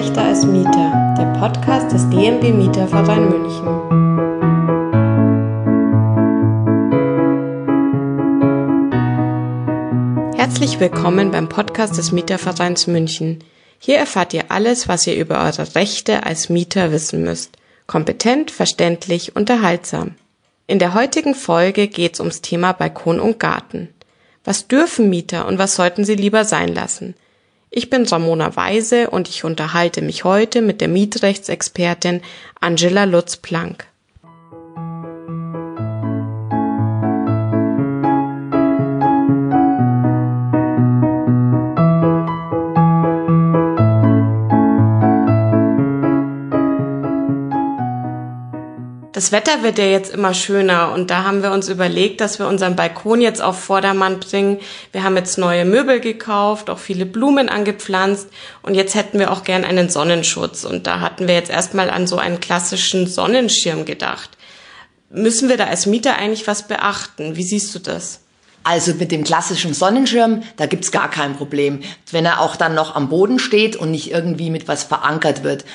Mieterrechte als Mieter, der Podcast des DMB Mieterverein München. Herzlich willkommen beim Podcast des Mietervereins München. Hier erfahrt ihr alles, was ihr über eure Rechte als Mieter wissen müsst. Kompetent, verständlich, unterhaltsam. In der heutigen Folge geht's ums Thema Balkon und Garten. Was dürfen Mieter und was sollten sie lieber sein lassen? Ich bin Ramona Weise und ich unterhalte mich heute mit der Mietrechtsexpertin Angela Lutz-Planck. Das Wetter wird ja jetzt immer schöner und da haben wir uns überlegt, dass wir unseren Balkon jetzt auf Vordermann bringen. Wir haben jetzt neue Möbel gekauft, auch viele Blumen angepflanzt und jetzt hätten wir auch gern einen Sonnenschutz und da hatten wir jetzt erstmal an so einen klassischen Sonnenschirm gedacht. Müssen wir da als Mieter eigentlich was beachten? Wie siehst du das? Also mit dem klassischen Sonnenschirm, da gibt's gar kein Problem, wenn er auch dann noch am Boden steht und nicht irgendwie mit was verankert wird.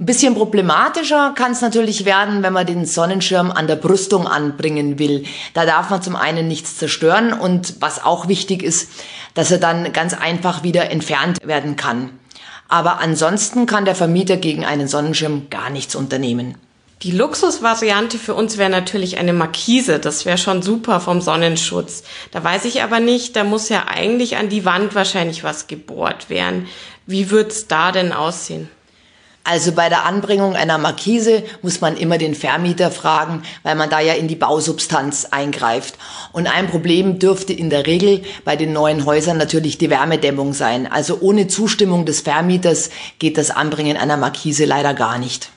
Ein bisschen problematischer kann es natürlich werden, wenn man den Sonnenschirm an der Brüstung anbringen will. Da darf man zum einen nichts zerstören und was auch wichtig ist, dass er dann ganz einfach wieder entfernt werden kann. Aber ansonsten kann der Vermieter gegen einen Sonnenschirm gar nichts unternehmen. Die Luxusvariante für uns wäre natürlich eine Markise. Das wäre schon super vom Sonnenschutz. Da weiß ich aber nicht, da muss ja eigentlich an die Wand wahrscheinlich was gebohrt werden. Wie wird's da denn aussehen? Also bei der Anbringung einer Markise muss man immer den Vermieter fragen, weil man da ja in die Bausubstanz eingreift. Und ein Problem dürfte in der Regel bei den neuen Häusern natürlich die Wärmedämmung sein. Also ohne Zustimmung des Vermieters geht das Anbringen einer Markise leider gar nicht.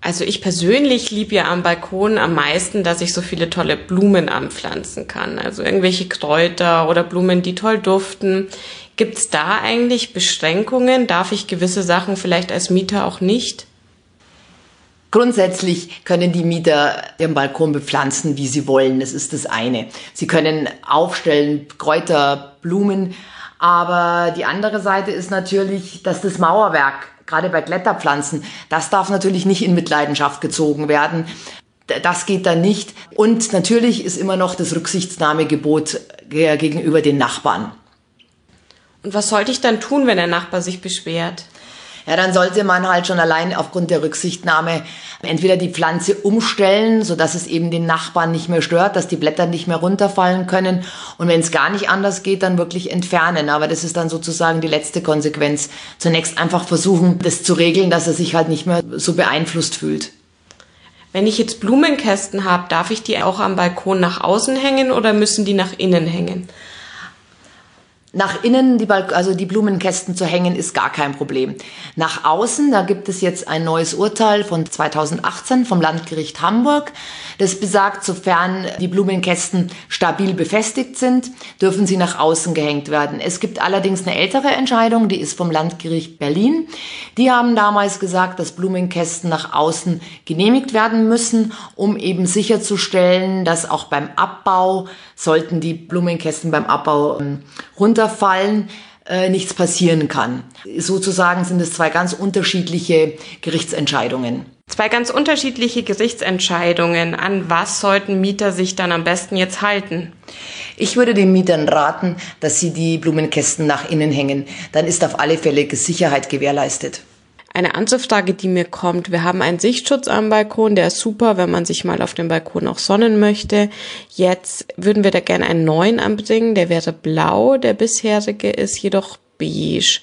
Also ich persönlich liebe ja am Balkon am meisten, dass ich so viele tolle Blumen anpflanzen kann. Also irgendwelche Kräuter oder Blumen, die toll duften. Gibt es da eigentlich Beschränkungen? Darf ich gewisse Sachen vielleicht als Mieter auch nicht? Grundsätzlich können die Mieter ihren Balkon bepflanzen, wie sie wollen. Das ist das eine. Sie können aufstellen Kräuter, Blumen. Aber die andere Seite ist natürlich, dass das Mauerwerk, gerade bei Kletterpflanzen, das darf natürlich nicht in Mitleidenschaft gezogen werden. Das geht dann nicht. Und natürlich ist immer noch das Rücksichtnahmegebot gegenüber den Nachbarn. Und was sollte ich dann tun, wenn der Nachbar sich beschwert? Ja, dann sollte man halt schon allein aufgrund der Rücksichtnahme entweder die Pflanze umstellen, so dass es eben den Nachbarn nicht mehr stört, dass die Blätter nicht mehr runterfallen können. Und wenn es gar nicht anders geht, dann wirklich entfernen. Aber das ist dann sozusagen die letzte Konsequenz. Zunächst einfach versuchen, das zu regeln, dass er sich halt nicht mehr so beeinflusst fühlt. Wenn ich jetzt Blumenkästen habe, darf ich die auch am Balkon nach außen hängen oder müssen die nach innen hängen? Nach innen die, also die Blumenkästen zu hängen, ist gar kein Problem. Nach außen, da gibt es jetzt ein neues Urteil von 2018 vom Landgericht Hamburg. Das besagt, sofern die Blumenkästen stabil befestigt sind, dürfen sie nach außen gehängt werden. Es gibt allerdings eine ältere Entscheidung, die ist vom Landgericht Berlin. Die haben damals gesagt, dass Blumenkästen nach außen genehmigt werden müssen, um eben sicherzustellen, dass auch beim Abbau, sollten die Blumenkästen beim Abbau ähm, runter runterfallen, äh, nichts passieren kann. Sozusagen sind es zwei ganz unterschiedliche Gerichtsentscheidungen. Zwei ganz unterschiedliche Gerichtsentscheidungen. An was sollten Mieter sich dann am besten jetzt halten? Ich würde den Mietern raten, dass sie die Blumenkästen nach innen hängen. Dann ist auf alle Fälle Sicherheit gewährleistet. Eine andere die mir kommt, wir haben einen Sichtschutz am Balkon, der ist super, wenn man sich mal auf dem Balkon auch sonnen möchte. Jetzt würden wir da gerne einen neuen anbringen, der wäre blau, der bisherige ist jedoch beige.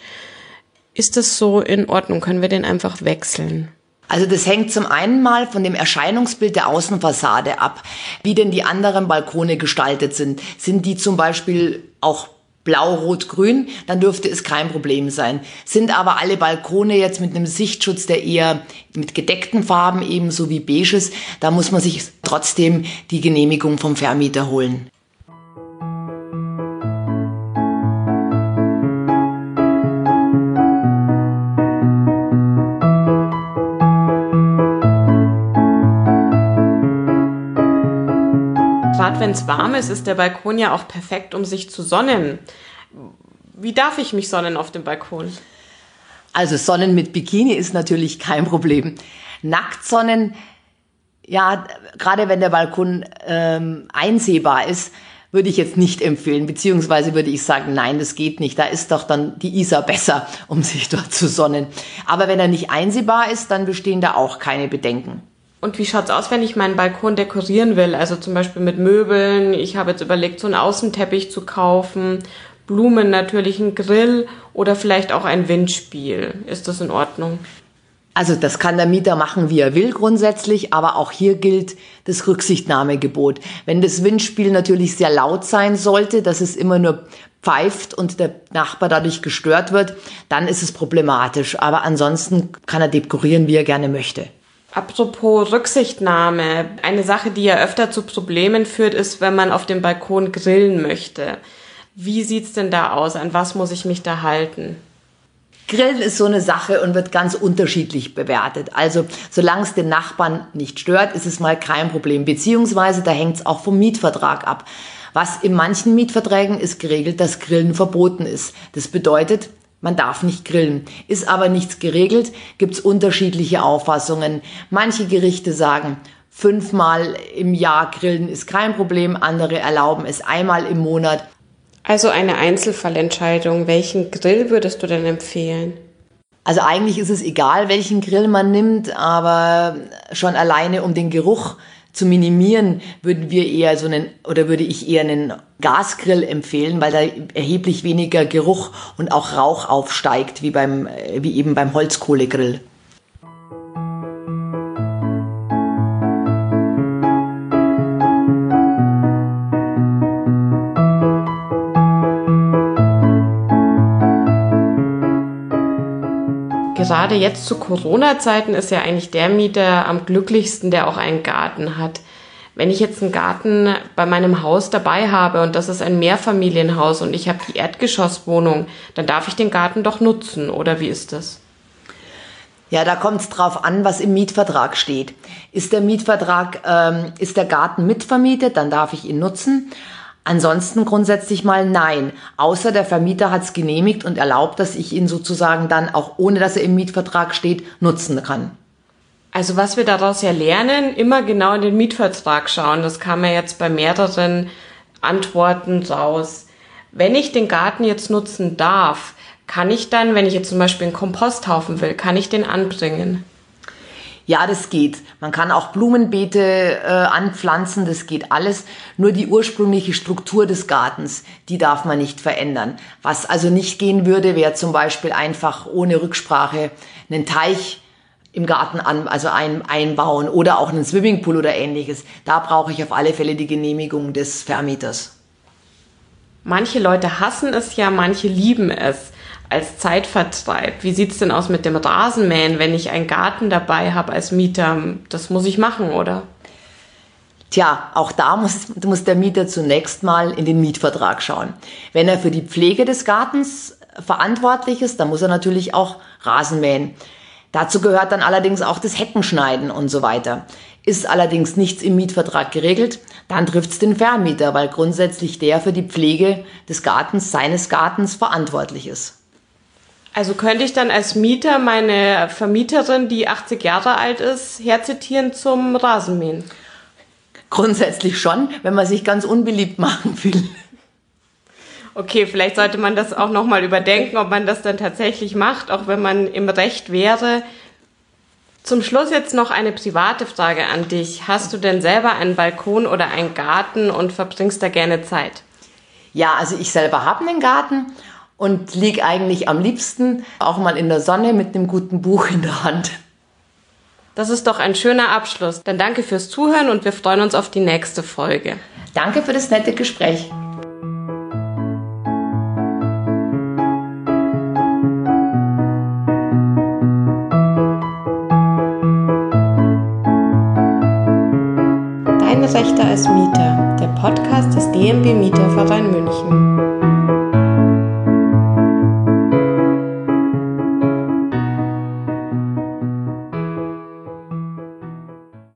Ist das so in Ordnung? Können wir den einfach wechseln? Also das hängt zum einen mal von dem Erscheinungsbild der Außenfassade ab, wie denn die anderen Balkone gestaltet sind. Sind die zum Beispiel auch Blau, Rot, Grün, dann dürfte es kein Problem sein. Sind aber alle Balkone jetzt mit einem Sichtschutz, der eher mit gedeckten Farben ebenso wie beiges, da muss man sich trotzdem die Genehmigung vom Vermieter holen. Gerade wenn es warm ist, ist der Balkon ja auch perfekt, um sich zu sonnen. Wie darf ich mich sonnen auf dem Balkon? Also Sonnen mit Bikini ist natürlich kein Problem. Nacktsonnen, ja, gerade wenn der Balkon ähm, einsehbar ist, würde ich jetzt nicht empfehlen, beziehungsweise würde ich sagen, nein, das geht nicht. Da ist doch dann die Isar besser, um sich dort zu sonnen. Aber wenn er nicht einsehbar ist, dann bestehen da auch keine Bedenken. Und wie schaut's aus, wenn ich meinen Balkon dekorieren will? Also zum Beispiel mit Möbeln. Ich habe jetzt überlegt, so einen Außenteppich zu kaufen. Blumen natürlich, ein Grill oder vielleicht auch ein Windspiel. Ist das in Ordnung? Also das kann der Mieter machen, wie er will grundsätzlich, aber auch hier gilt das Rücksichtnahmegebot. Wenn das Windspiel natürlich sehr laut sein sollte, dass es immer nur pfeift und der Nachbar dadurch gestört wird, dann ist es problematisch. Aber ansonsten kann er dekorieren, wie er gerne möchte. Apropos Rücksichtnahme. Eine Sache, die ja öfter zu Problemen führt, ist, wenn man auf dem Balkon grillen möchte. Wie sieht's denn da aus? An was muss ich mich da halten? Grillen ist so eine Sache und wird ganz unterschiedlich bewertet. Also solange es den Nachbarn nicht stört, ist es mal kein Problem. Beziehungsweise da hängt es auch vom Mietvertrag ab. Was in manchen Mietverträgen ist geregelt, dass Grillen verboten ist. Das bedeutet, man darf nicht grillen. Ist aber nichts geregelt, gibt es unterschiedliche Auffassungen. Manche Gerichte sagen, fünfmal im Jahr grillen ist kein Problem, andere erlauben es einmal im Monat. Also eine Einzelfallentscheidung. Welchen Grill würdest du denn empfehlen? Also eigentlich ist es egal, welchen Grill man nimmt, aber schon alleine um den Geruch zu minimieren, würden wir eher so einen oder würde ich eher einen Gasgrill empfehlen, weil da erheblich weniger Geruch und auch Rauch aufsteigt wie beim wie eben beim Holzkohlegrill. Gerade jetzt zu Corona-Zeiten ist ja eigentlich der Mieter am glücklichsten, der auch einen Garten hat. Wenn ich jetzt einen Garten bei meinem Haus dabei habe und das ist ein Mehrfamilienhaus und ich habe die Erdgeschosswohnung, dann darf ich den Garten doch nutzen, oder wie ist das? Ja, da kommt es drauf an, was im Mietvertrag steht. Ist der Mietvertrag, ähm, ist der Garten mitvermietet, dann darf ich ihn nutzen. Ansonsten grundsätzlich mal nein. Außer der Vermieter hat es genehmigt und erlaubt, dass ich ihn sozusagen dann auch ohne dass er im Mietvertrag steht, nutzen kann. Also was wir daraus ja lernen, immer genau in den Mietvertrag schauen. Das kam ja jetzt bei mehreren Antworten raus. Wenn ich den Garten jetzt nutzen darf, kann ich dann, wenn ich jetzt zum Beispiel einen Komposthaufen will, kann ich den anbringen? Ja, das geht. Man kann auch Blumenbeete äh, anpflanzen, das geht alles. Nur die ursprüngliche Struktur des Gartens, die darf man nicht verändern. Was also nicht gehen würde, wäre zum Beispiel einfach ohne Rücksprache einen Teich im Garten an, also ein, einbauen oder auch einen Swimmingpool oder ähnliches. Da brauche ich auf alle Fälle die Genehmigung des Vermieters. Manche Leute hassen es ja, manche lieben es als Zeitvertreib. Wie sieht's denn aus mit dem Rasenmähen, wenn ich einen Garten dabei habe als Mieter? Das muss ich machen, oder? Tja, auch da muss, muss der Mieter zunächst mal in den Mietvertrag schauen. Wenn er für die Pflege des Gartens verantwortlich ist, dann muss er natürlich auch Rasen mähen. Dazu gehört dann allerdings auch das Heckenschneiden und so weiter. Ist allerdings nichts im Mietvertrag geregelt, dann trifft's den Vermieter, weil grundsätzlich der für die Pflege des Gartens, seines Gartens verantwortlich ist. Also könnte ich dann als Mieter meine Vermieterin, die 80 Jahre alt ist, herzitieren zum Rasenmähen? Grundsätzlich schon, wenn man sich ganz unbeliebt machen will. Okay, vielleicht sollte man das auch nochmal überdenken, ob man das dann tatsächlich macht, auch wenn man im Recht wäre. Zum Schluss jetzt noch eine private Frage an dich. Hast du denn selber einen Balkon oder einen Garten und verbringst da gerne Zeit? Ja, also ich selber habe einen Garten und liege eigentlich am liebsten auch mal in der Sonne mit einem guten Buch in der Hand. Das ist doch ein schöner Abschluss. Dann danke fürs Zuhören und wir freuen uns auf die nächste Folge. Danke für das nette Gespräch. Deine Rechte als Mieter, der Podcast des DMB Mieterverein München.